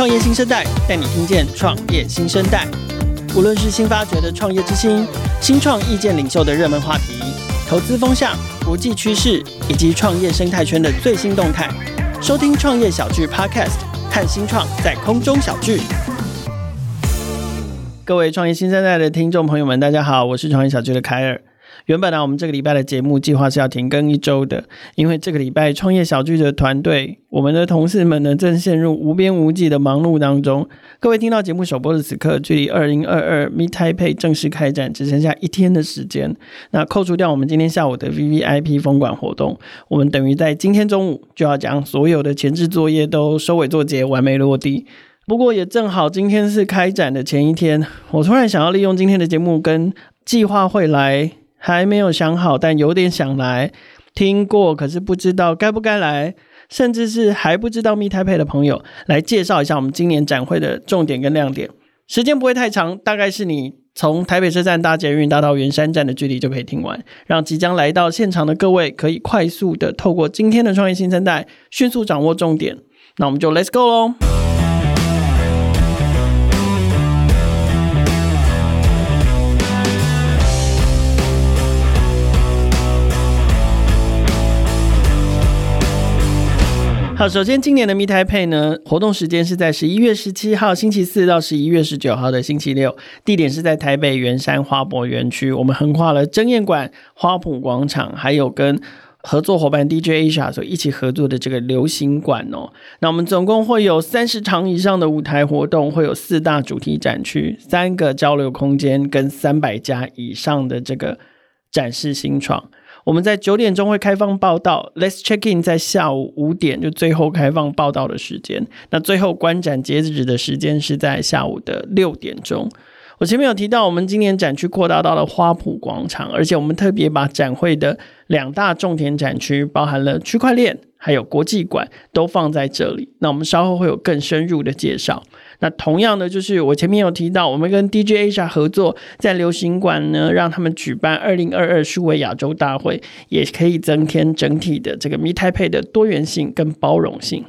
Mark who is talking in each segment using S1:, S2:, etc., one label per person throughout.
S1: 创业新生代带你听见创业新生代。无论是新发掘的创业之星、新创意见领袖的热门话题、投资风向、国际趋势以及创业生态圈的最新动态，收听创业小聚 Podcast，看新创在空中小聚。各位创业新生代的听众朋友们，大家好，我是创业小聚的凯尔。原本呢，我们这个礼拜的节目计划是要停更一周的，因为这个礼拜创业小聚的团队，我们的同事们呢正陷入无边无际的忙碌当中。各位听到节目首播的此刻，距离二零二二 Meet Taipei 正式开展只剩下一天的时间。那扣除掉我们今天下午的 VVIP 封馆活动，我们等于在今天中午就要将所有的前置作业都收尾作结，完美落地。不过也正好今天是开展的前一天，我突然想要利用今天的节目跟计划会来。还没有想好，但有点想来。听过，可是不知道该不该来，甚至是还不知道 Meet Taipei 的朋友，来介绍一下我们今年展会的重点跟亮点。时间不会太长，大概是你从台北车站搭捷运搭到圆山站的距离就可以听完，让即将来到现场的各位可以快速的透过今天的创业新生代，迅速掌握重点。那我们就 Let's go 喽！好，首先今年的 Meet Taipei 呢，活动时间是在十一月十七号星期四到十一月十九号的星期六，地点是在台北圆山花博园区。我们横跨了争艳馆、花圃广场，还有跟合作伙伴 DJ Asia 所一起合作的这个流行馆哦。那我们总共会有三十场以上的舞台活动，会有四大主题展区、三个交流空间跟三百家以上的这个展示新创。我们在九点钟会开放报道，Let's check in 在下午五点就最后开放报道的时间。那最后观展截止的时间是在下午的六点钟。我前面有提到，我们今年展区扩大到了花圃广场，而且我们特别把展会的两大重点展区，包含了区块链还有国际馆，都放在这里。那我们稍后会有更深入的介绍。那同样的，就是我前面有提到，我们跟 DJ Asia 合作，在流行馆呢，让他们举办二零二二数位亚洲大会，也可以增添整体的这个 Meet Taipei 的多元性跟包容性。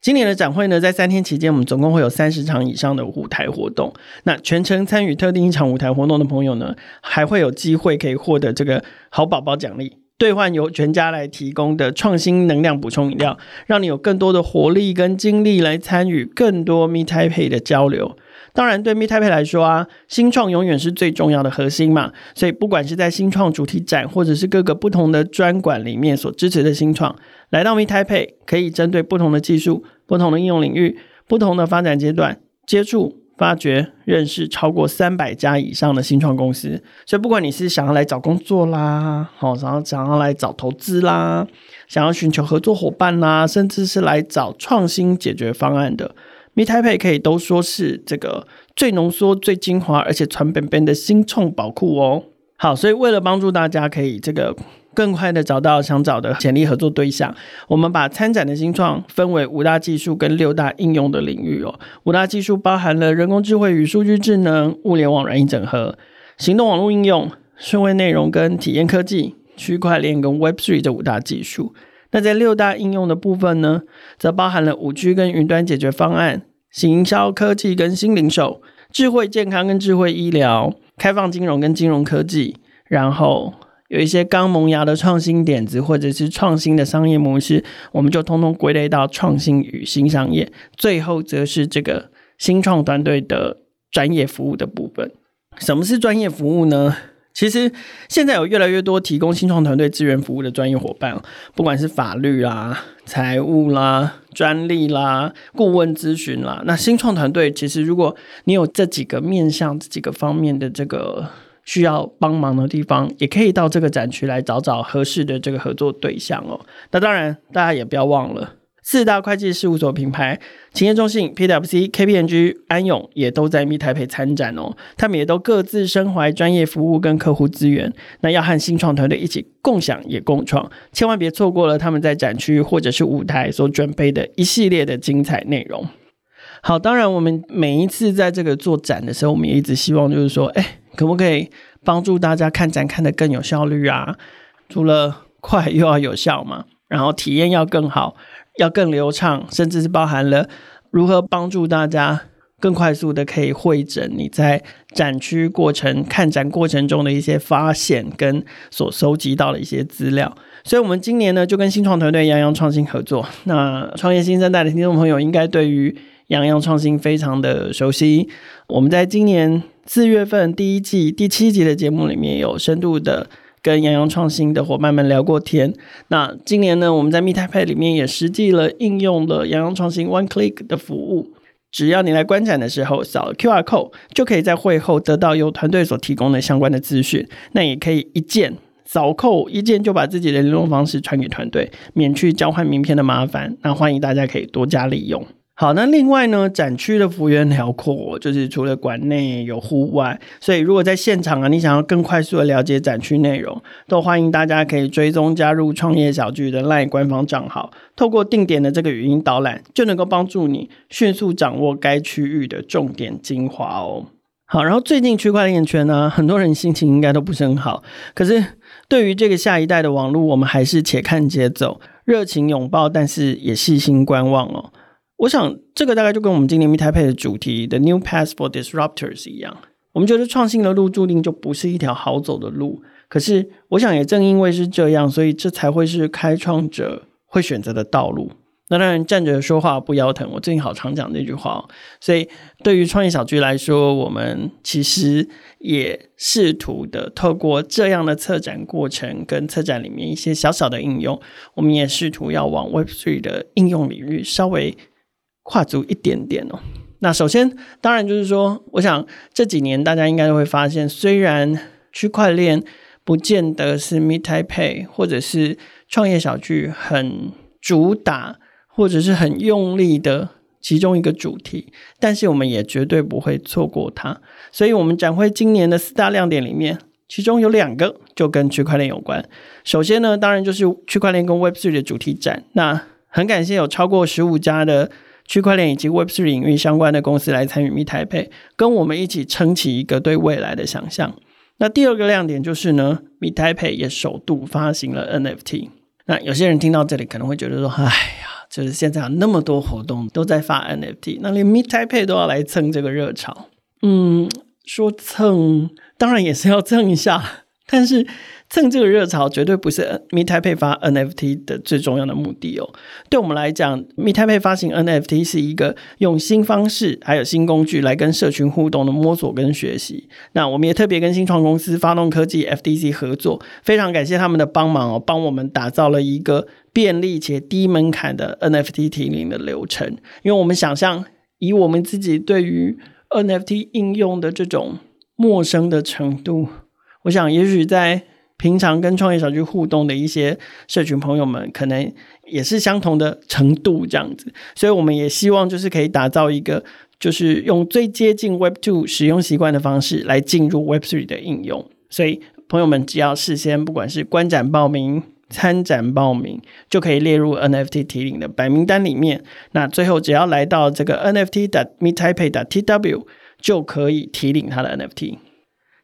S1: 今年的展会呢，在三天期间，我们总共会有三十场以上的舞台活动。那全程参与特定一场舞台活动的朋友呢，还会有机会可以获得这个好宝宝奖励。兑换由全家来提供的创新能量补充饮料，让你有更多的活力跟精力来参与更多 Me Taipei 的交流。当然，对 m e t a p e 来说啊，新创永远是最重要的核心嘛。所以，不管是在新创主题展，或者是各个不同的专馆里面所支持的新创，来到 Me Taipei 可以针对不同的技术、不同的应用领域、不同的发展阶段接触。发掘、认识超过三百家以上的新创公司，所以不管你是想要来找工作啦，好，然后想要来找投资啦，想要寻求合作伙伴啦，甚至是来找创新解决方案的，Meet Taipei 可以都说是这个最浓缩、最精华，而且传本本的新创宝库哦。好，所以为了帮助大家可以这个。更快的找到想找的潜力合作对象。我们把参展的新创分为五大技术跟六大应用的领域哦。五大技术包含了人工智慧与数据智能、物联网软硬整合、行动网络应用、数位内容跟体验科技、区块链跟 Web3 这五大技术。那在六大应用的部分呢，则包含了五 G 跟云端解决方案、行销科技跟新零售、智慧健康跟智慧医疗、开放金融跟金融科技，然后。有一些刚萌芽的创新点子，或者是创新的商业模式，我们就通通归类到创新与新商业。最后则是这个新创团队的专业服务的部分。什么是专业服务呢？其实现在有越来越多提供新创团队资源服务的专业伙伴，不管是法律啦、财务啦、专利啦、顾问咨询啦，那新创团队其实如果你有这几个面向、这几个方面的这个。需要帮忙的地方，也可以到这个展区来找找合适的这个合作对象哦。那当然，大家也不要忘了，四大会计事务所品牌勤业中信、PwC、KPMG、安永也都在 Meet Taipei 参展哦。他们也都各自身怀专业服务跟客户资源，那要和新创团队一起共享也共创，千万别错过了他们在展区或者是舞台所准备的一系列的精彩内容。好，当然我们每一次在这个做展的时候，我们也一直希望就是说，哎。可不可以帮助大家看展看得更有效率啊？除了快又要有效嘛，然后体验要更好，要更流畅，甚至是包含了如何帮助大家更快速的可以汇整你在展区过程、看展过程中的一些发现跟所收集到的一些资料。所以，我们今年呢就跟新创团队扬扬创新合作。那创业新生代的听众朋友应该对于扬扬创新非常的熟悉。我们在今年四月份第一季第七集的节目里面有深度的跟洋洋创新的伙伴们聊过天。那今年呢，我们在 Meet Taipei 里面也实际了应用了洋洋创新 One Click 的服务。只要你来观展的时候扫 QR code，就可以在会后得到由团队所提供的相关的资讯。那也可以一键扫扣，一键就把自己的联络方式传给团队，免去交换名片的麻烦。那欢迎大家可以多加利用。好，那另外呢，展区的幅员辽阔，就是除了馆内有户外，所以如果在现场啊，你想要更快速的了解展区内容，都欢迎大家可以追踪加入创业小聚的 LINE 官方账号，透过定点的这个语音导览，就能够帮助你迅速掌握该区域的重点精华哦。好，然后最近区块链圈呢，很多人心情应该都不是很好，可是对于这个下一代的网络，我们还是且看且走，热情拥抱，但是也细心观望哦。我想，这个大概就跟我们今年 MITAPE 的主题 The New Path for Disruptors 一样。我们觉得创新的路注定就不是一条好走的路。可是，我想也正因为是这样，所以这才会是开创者会选择的道路。那当然，站着说话不腰疼。我最近好常讲这句话哦。所以，对于创业小聚来说，我们其实也试图的透过这样的策展过程跟策展里面一些小小的应用，我们也试图要往 Web Three 的应用领域稍微。跨足一点点哦。那首先，当然就是说，我想这几年大家应该都会发现，虽然区块链不见得是 Meet Taipei 或者是创业小聚很主打或者是很用力的其中一个主题，但是我们也绝对不会错过它。所以，我们展会今年的四大亮点里面，其中有两个就跟区块链有关。首先呢，当然就是区块链跟 Web3 的主题展。那很感谢有超过十五家的。区块链以及 Web3 领域相关的公司来参与 Meet Taipei，跟我们一起撑起一个对未来的想象。那第二个亮点就是呢，Meet Taipei 也首度发行了 NFT。那有些人听到这里可能会觉得说：“哎呀，就是现在有那么多活动都在发 NFT，那连 Meet Taipei 都要来蹭这个热潮。”嗯，说蹭当然也是要蹭一下，但是。蹭这个热潮绝对不是 m e t a p 发 NFT 的最重要的目的哦。对我们来讲 m e t a p 发行 NFT 是一个用新方式还有新工具来跟社群互动的摸索跟学习。那我们也特别跟新创公司发动科技 FDC 合作，非常感谢他们的帮忙哦，帮我们打造了一个便利且低门槛的 NFT 提领的流程。因为我们想象，以我们自己对于 NFT 应用的这种陌生的程度，我想也许在平常跟创业小聚互动的一些社群朋友们，可能也是相同的程度这样子，所以我们也希望就是可以打造一个，就是用最接近 Web Two 使用习惯的方式来进入 Web Three 的应用。所以朋友们只要事先不管是观展报名、参展报名，就可以列入 NFT 提领的白名单里面。那最后只要来到这个 NFT 的 m e t t a i p e i 的 TW，就可以提领它的 NFT。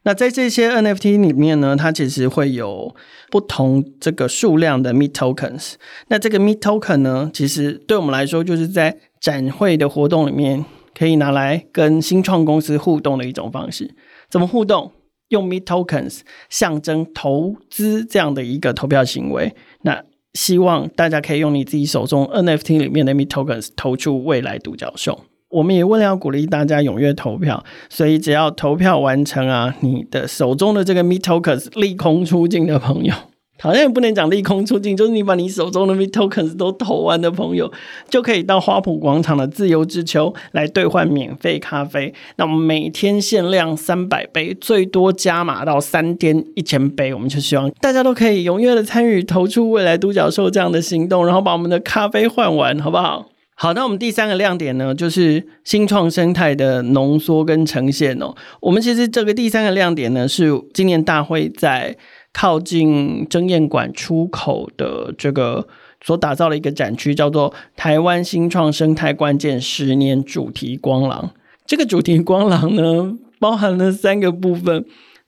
S1: 那在这些 NFT 里面呢，它其实会有不同这个数量的 Meet Tokens。那这个 Meet Token 呢，其实对我们来说，就是在展会的活动里面可以拿来跟新创公司互动的一种方式。怎么互动？用 Meet Tokens 象征投资这样的一个投票行为。那希望大家可以用你自己手中 NFT 里面的 Meet Tokens 投出未来独角兽。我们也为了要鼓励大家踊跃投票，所以只要投票完成啊，你的手中的这个 Meet Tokens 利空出尽的朋友，好像也不能讲利空出尽，就是你把你手中的 Meet Tokens 都投完的朋友，就可以到花圃广场的自由之丘来兑换免费咖啡。那我们每天限量三百杯，最多加码到三天一千杯。我们就希望大家都可以踊跃的参与，投出未来独角兽这样的行动，然后把我们的咖啡换完，好不好？好，那我们第三个亮点呢，就是新创生态的浓缩跟呈现哦。我们其实这个第三个亮点呢，是今年大会在靠近争艳馆出口的这个所打造的一个展区，叫做“台湾新创生态关键十年主题光廊”。这个主题光廊呢，包含了三个部分。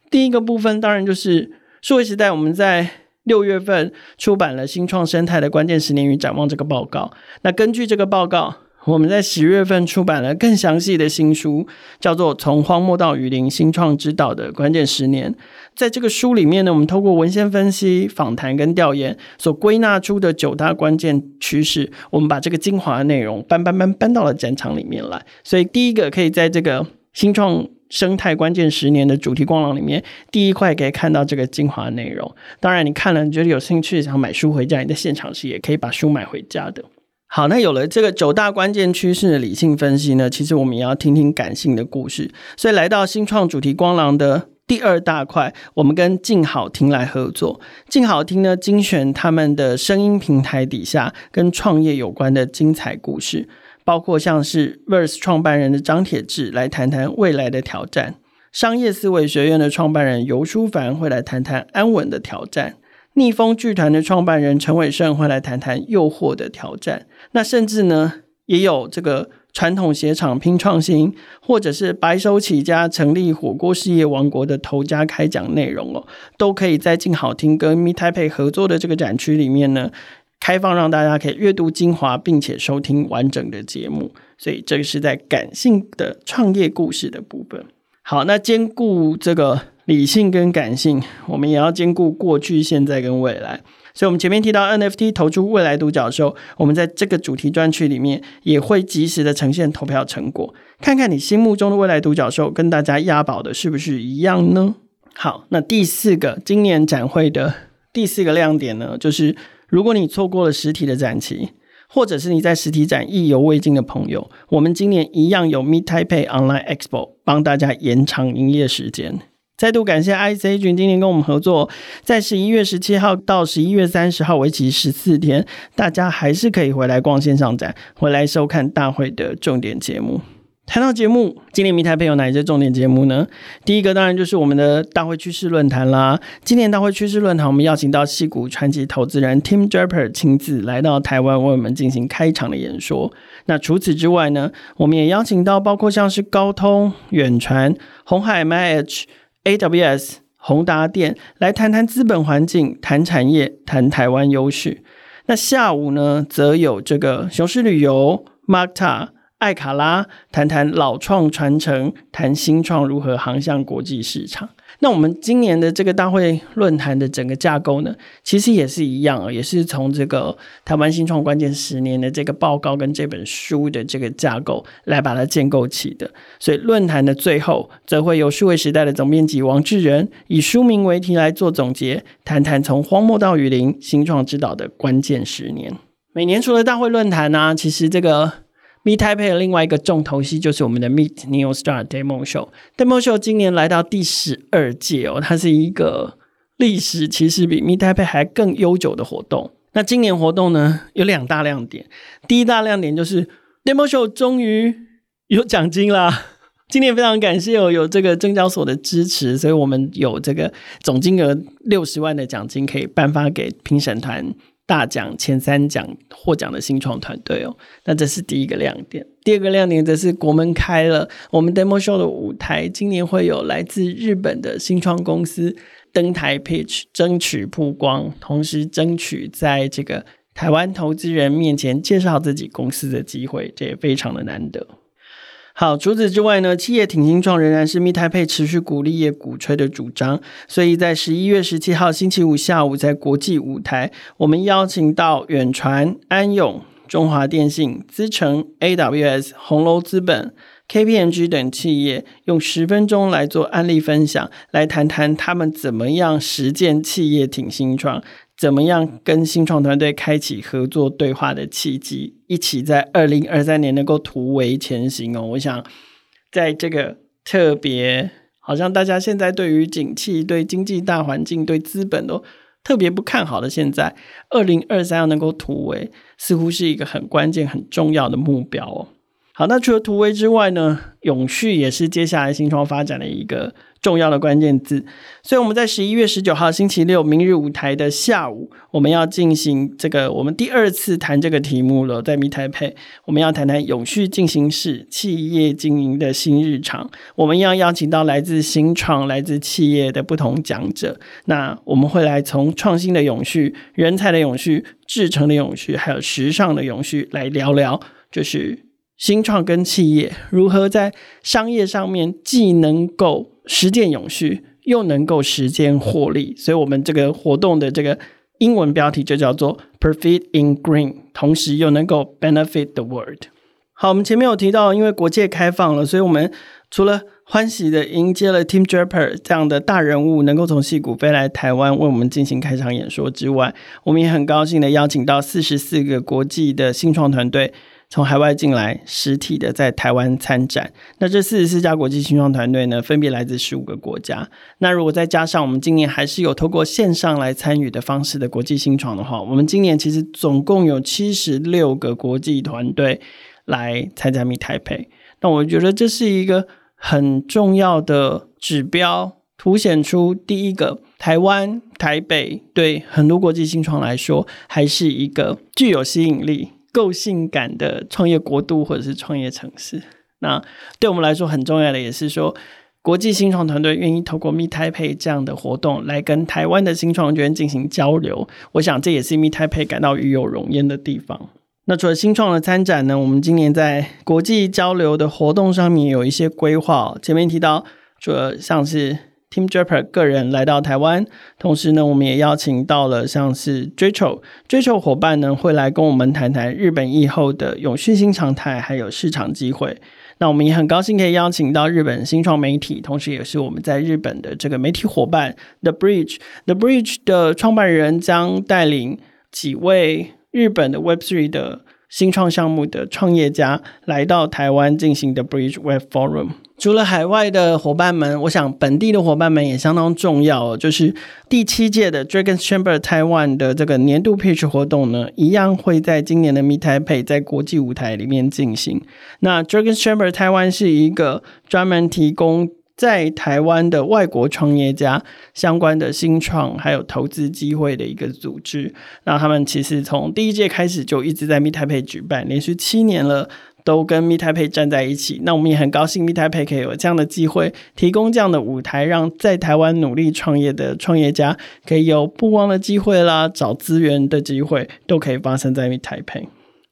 S1: 第一个部分当然就是数位时代，我们在。六月份出版了《新创生态的关键十年与展望》这个报告。那根据这个报告，我们在十月份出版了更详细的新书，叫做《从荒漠到雨林：新创之道的关键十年》。在这个书里面呢，我们透过文献分析、访谈跟调研所归纳出的九大关键趋势，我们把这个精华的内容搬搬搬搬到了展场里面来。所以，第一个可以在这个新创生态关键十年的主题光廊里面，第一块可以看到这个精华内容。当然，你看了你觉得有兴趣，想买书回家，你在现场时也可以把书买回家的。好，那有了这个九大关键趋势的理性分析呢，其实我们也要听听感性的故事。所以来到新创主题光廊的第二大块，我们跟静好听来合作。静好听呢，精选他们的声音平台底下跟创业有关的精彩故事，包括像是 Verse 创办人的张铁志来谈谈未来的挑战，商业思维学院的创办人游书凡会来谈谈安稳的挑战。逆风剧团的创办人陈伟胜会来谈谈诱惑的挑战，那甚至呢，也有这个传统鞋厂拼创新，或者是白手起家成立火锅事业王国的头家开讲内容哦，都可以在静好听跟 Me t a p e 合作的这个展区里面呢，开放让大家可以阅读精华，并且收听完整的节目。所以这个是在感性的创业故事的部分。好，那兼顾这个。理性跟感性，我们也要兼顾过去、现在跟未来。所以，我们前面提到 NFT 投出未来独角兽，我们在这个主题专区里面也会及时的呈现投票成果，看看你心目中的未来独角兽跟大家押宝的是不是一样呢？好，那第四个今年展会的第四个亮点呢，就是如果你错过了实体的展期，或者是你在实体展意犹未尽的朋友，我们今年一样有 Meet Taipei Online Expo 帮大家延长营业时间。再度感谢 IC 君今年跟我们合作，在十一月十七号到十一月三十号为期十四天，大家还是可以回来逛线上展，回来收看大会的重点节目。谈到节目，今年 Meet Taipei 有哪一些重点节目呢？第一个当然就是我们的大会趋势论坛啦。今年大会趋势论坛，我们邀请到戏谷传奇投资人 Tim Draper 亲自来到台湾为我们进行开场的演说。那除此之外呢，我们也邀请到包括像是高通、远传、红海 MIH AWS、宏达电来谈谈资本环境、谈产业、谈台湾优势。那下午呢，则有这个雄狮旅游、Markta、艾卡拉谈谈老创传承，谈新创如何航向国际市场。那我们今年的这个大会论坛的整个架构呢，其实也是一样啊，也是从这个台湾新创关键十年的这个报告跟这本书的这个架构来把它建构起的。所以论坛的最后，则会由数位时代的总编辑王志仁以书名为题来做总结，谈谈从荒漠到雨林新创之道的关键十年。每年除了大会论坛呢、其实这个。Meet Taipei 的另外一个重头戏就是我们的 Meet Neo Star Demo Show。Demo Show 今年来到第十二届哦，它是一个历史其实比 Meet Taipei 还更悠久的活动。那今年活动呢，有两大亮点，第一大亮点就是 Demo Show 终于有奖金啦。今年非常感谢有有这个证交所的支持，所以我们有这个总金额六十万的奖金可以颁发给评审团。大奖前三奖获奖的新创团队哦，那这是第一个亮点。第二个亮点则是国门开了，我们 Demo Show 的舞台今年会有来自日本的新创公司登台 pitch，争取曝光，同时争取在这个台湾投资人面前介绍自己公司的机会，这也非常的难得。好，除此之外呢，企业挺新创仍然是密台配持续鼓励也鼓吹的主张。所以在十一月十七号星期五下午，在国际舞台，我们邀请到远传、安永、中华电信、资诚、AWS、红楼资本、KPMG 等企业，用十分钟来做案例分享，来谈谈他们怎么样实践企业挺新创。怎么样跟新创团队开启合作对话的契机，一起在二零二三年能够突围前行哦？我想，在这个特别好像大家现在对于景气、对经济大环境、对资本都特别不看好的现在，二零二三要能够突围，似乎是一个很关键、很重要的目标哦。好，那除了突围之外呢，永续也是接下来新创发展的一个。重要的关键字，所以我们在十一月十九号星期六明日舞台的下午，我们要进行这个我们第二次谈这个题目了。在 Meet Taipei，我们要谈谈永续进行式企业经营的新日常。我们要邀请到来自新创、来自企业的不同讲者。那我们会来从创新的永续、人才的永续、制成的永续，还有时尚的永续来聊聊，就是新创跟企业如何在商业上面既能够实践永续，又能够实践获利。所以，我们这个活动的这个英文标题就叫做 “Profit in Green”，同时又能够 benefit the world。好，我们前面有提到，因为国界开放了，所以我们除了欢喜的迎接了 Tim Draper 这样的大人物能够从矽谷飞来台湾为我们进行开场演说之外，我们也很高兴的邀请到四十四个国际的新创团队从海外进来，实体的在台湾参展。那这四十四家国际新创团队呢，分别来自十五个国家。那如果再加上我们今年还是有透过线上来参与的方式的国际新创的话，我们今年其实总共有七十六个国际团队。来参加 ME TAIPEI 那我觉得这是一个很重要的指标，凸显出第一个，台湾台北对很多国际新创来说，还是一个具有吸引力、够性感的创业国度或者是创业城市。那对我们来说很重要的也是说，国际新创团队愿意透过 Meet Taipei 这样的活动来跟台湾的新创圈进行交流，我想这也是 Meet Taipei 感到与有荣焉的地方。那除了新创的参展呢，我们今年在国际交流的活动上面有一些规划。前面提到，除了像是 Tim Draper 个人来到台湾，同时呢，我们也邀请到了像是追求追求伙伴呢，会来跟我们谈谈日本疫后的永续新常态，还有市场机会。那我们也很高兴可以邀请到日本新创媒体，同时也是我们在日本的这个媒体伙伴 The Bridge。The Bridge 的创办人将带领几位。日本的 Web3 的新创项目的创业家来到台湾进行的 Bridge Web Forum。除了海外的伙伴们，我想本地的伙伴们也相当重要。就是第七届的 Dragon Chamber Taiwan 的这个年度 Pitch 活动呢，一样会在今年的 Meet Taipei 在国际舞台里面进行。那 Dragon Chamber Taiwan 是一个专门提供。在台湾的外国创业家相关的新创还有投资机会的一个组织，那他们其实从第一届开始就一直在 Meet Taipei 举办，连续七年了，都跟 Meet Taipei 站在一起。那我们也很高兴 Meet Taipei 可以有这样的机会，提供这样的舞台，让在台湾努力创业的创业家可以有曝光的机会啦，找资源的机会，都可以发生在 Meet Taipei。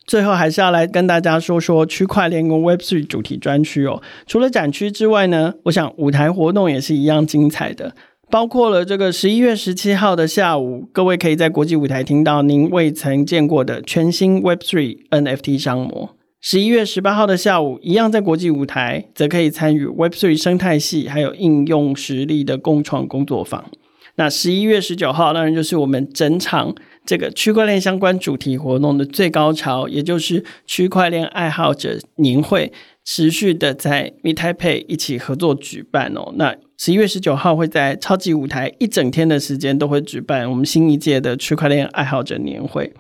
S1: 最后还是要来跟大家说说区块链跟 Web3 主题专区哦。除了展区之外呢，我想舞台活动也是一样精彩的，包括了这个十一月十七号的下午，各位可以在国际舞台听到您未曾见过的全新 Web3 NFT 商模。十一月十八号的下午，一样在国际舞台，则可以参与 Web3 生态系还有应用实力的共创工作坊。那十一月十九号，当然就是我们整场。这个区块链相关主题活动的最高潮，也就是区块链爱好者年会，持续的在 Meet Taipei 一起合作举办哦。那十一月十九号会在超级舞台一整天的时间都会举办我们新一届的区块链爱好者年会。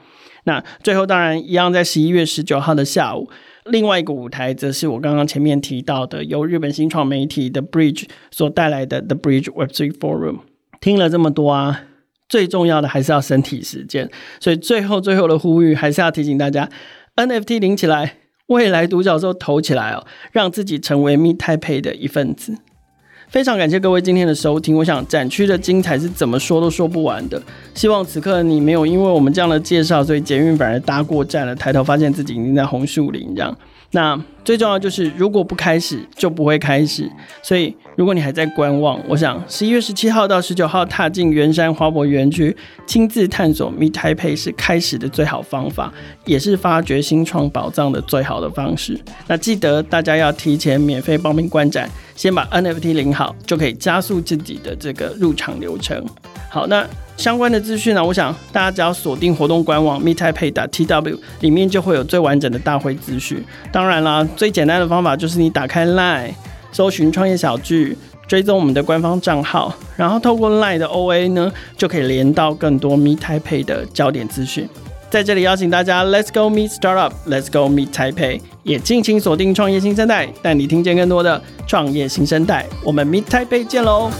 S1: 那最后当然一样在十一月十九号的下午，另外一个舞台则是我刚刚前面提到的，由日本新创媒体 The Bridge 所带来的 The Bridge Web3 Forum。听了这么多啊。最重要的还是要身体实践，所以最后最后的呼吁还是要提醒大家：NFT 领起来，未来独角兽投起来哦，让自己成为 Meet Taipei 的一份子。非常感谢各位今天的收听，我想展区的精彩是怎么说都说不完的。希望此刻你没有因为我们这样的介绍，所以捷运反而搭过站了，抬头发现自己已经在红树林这样。那最重要就是，如果不开始，就不会开始。所以，如果你还在观望，我想十一月十七号到十九号踏进圆山花博园区，亲自探索 Meet Taipei 是开始的最好方法，也是发掘新创宝藏的最好的方式。那记得大家要提前免费报名观展，先把 NFT 领好，就可以加速自己的这个入场流程。好，那。相关的资讯呢，我想大家只要锁定活动官网 meettaipei.tw 里面就会有最完整的大会资讯。当然啦，最简单的方法就是你打开 LINE，搜寻创业小聚，追踪我们的官方账号，然后透过 LINE 的 OA 呢，就可以连到更多 Meet Taipei 的焦点资讯。在这里邀请大家，Let's go meet startup，Let's go meet Taipei，也尽情锁定创业新生代，带你听见更多的创业新生代。我们 Meet Taipei 见喽！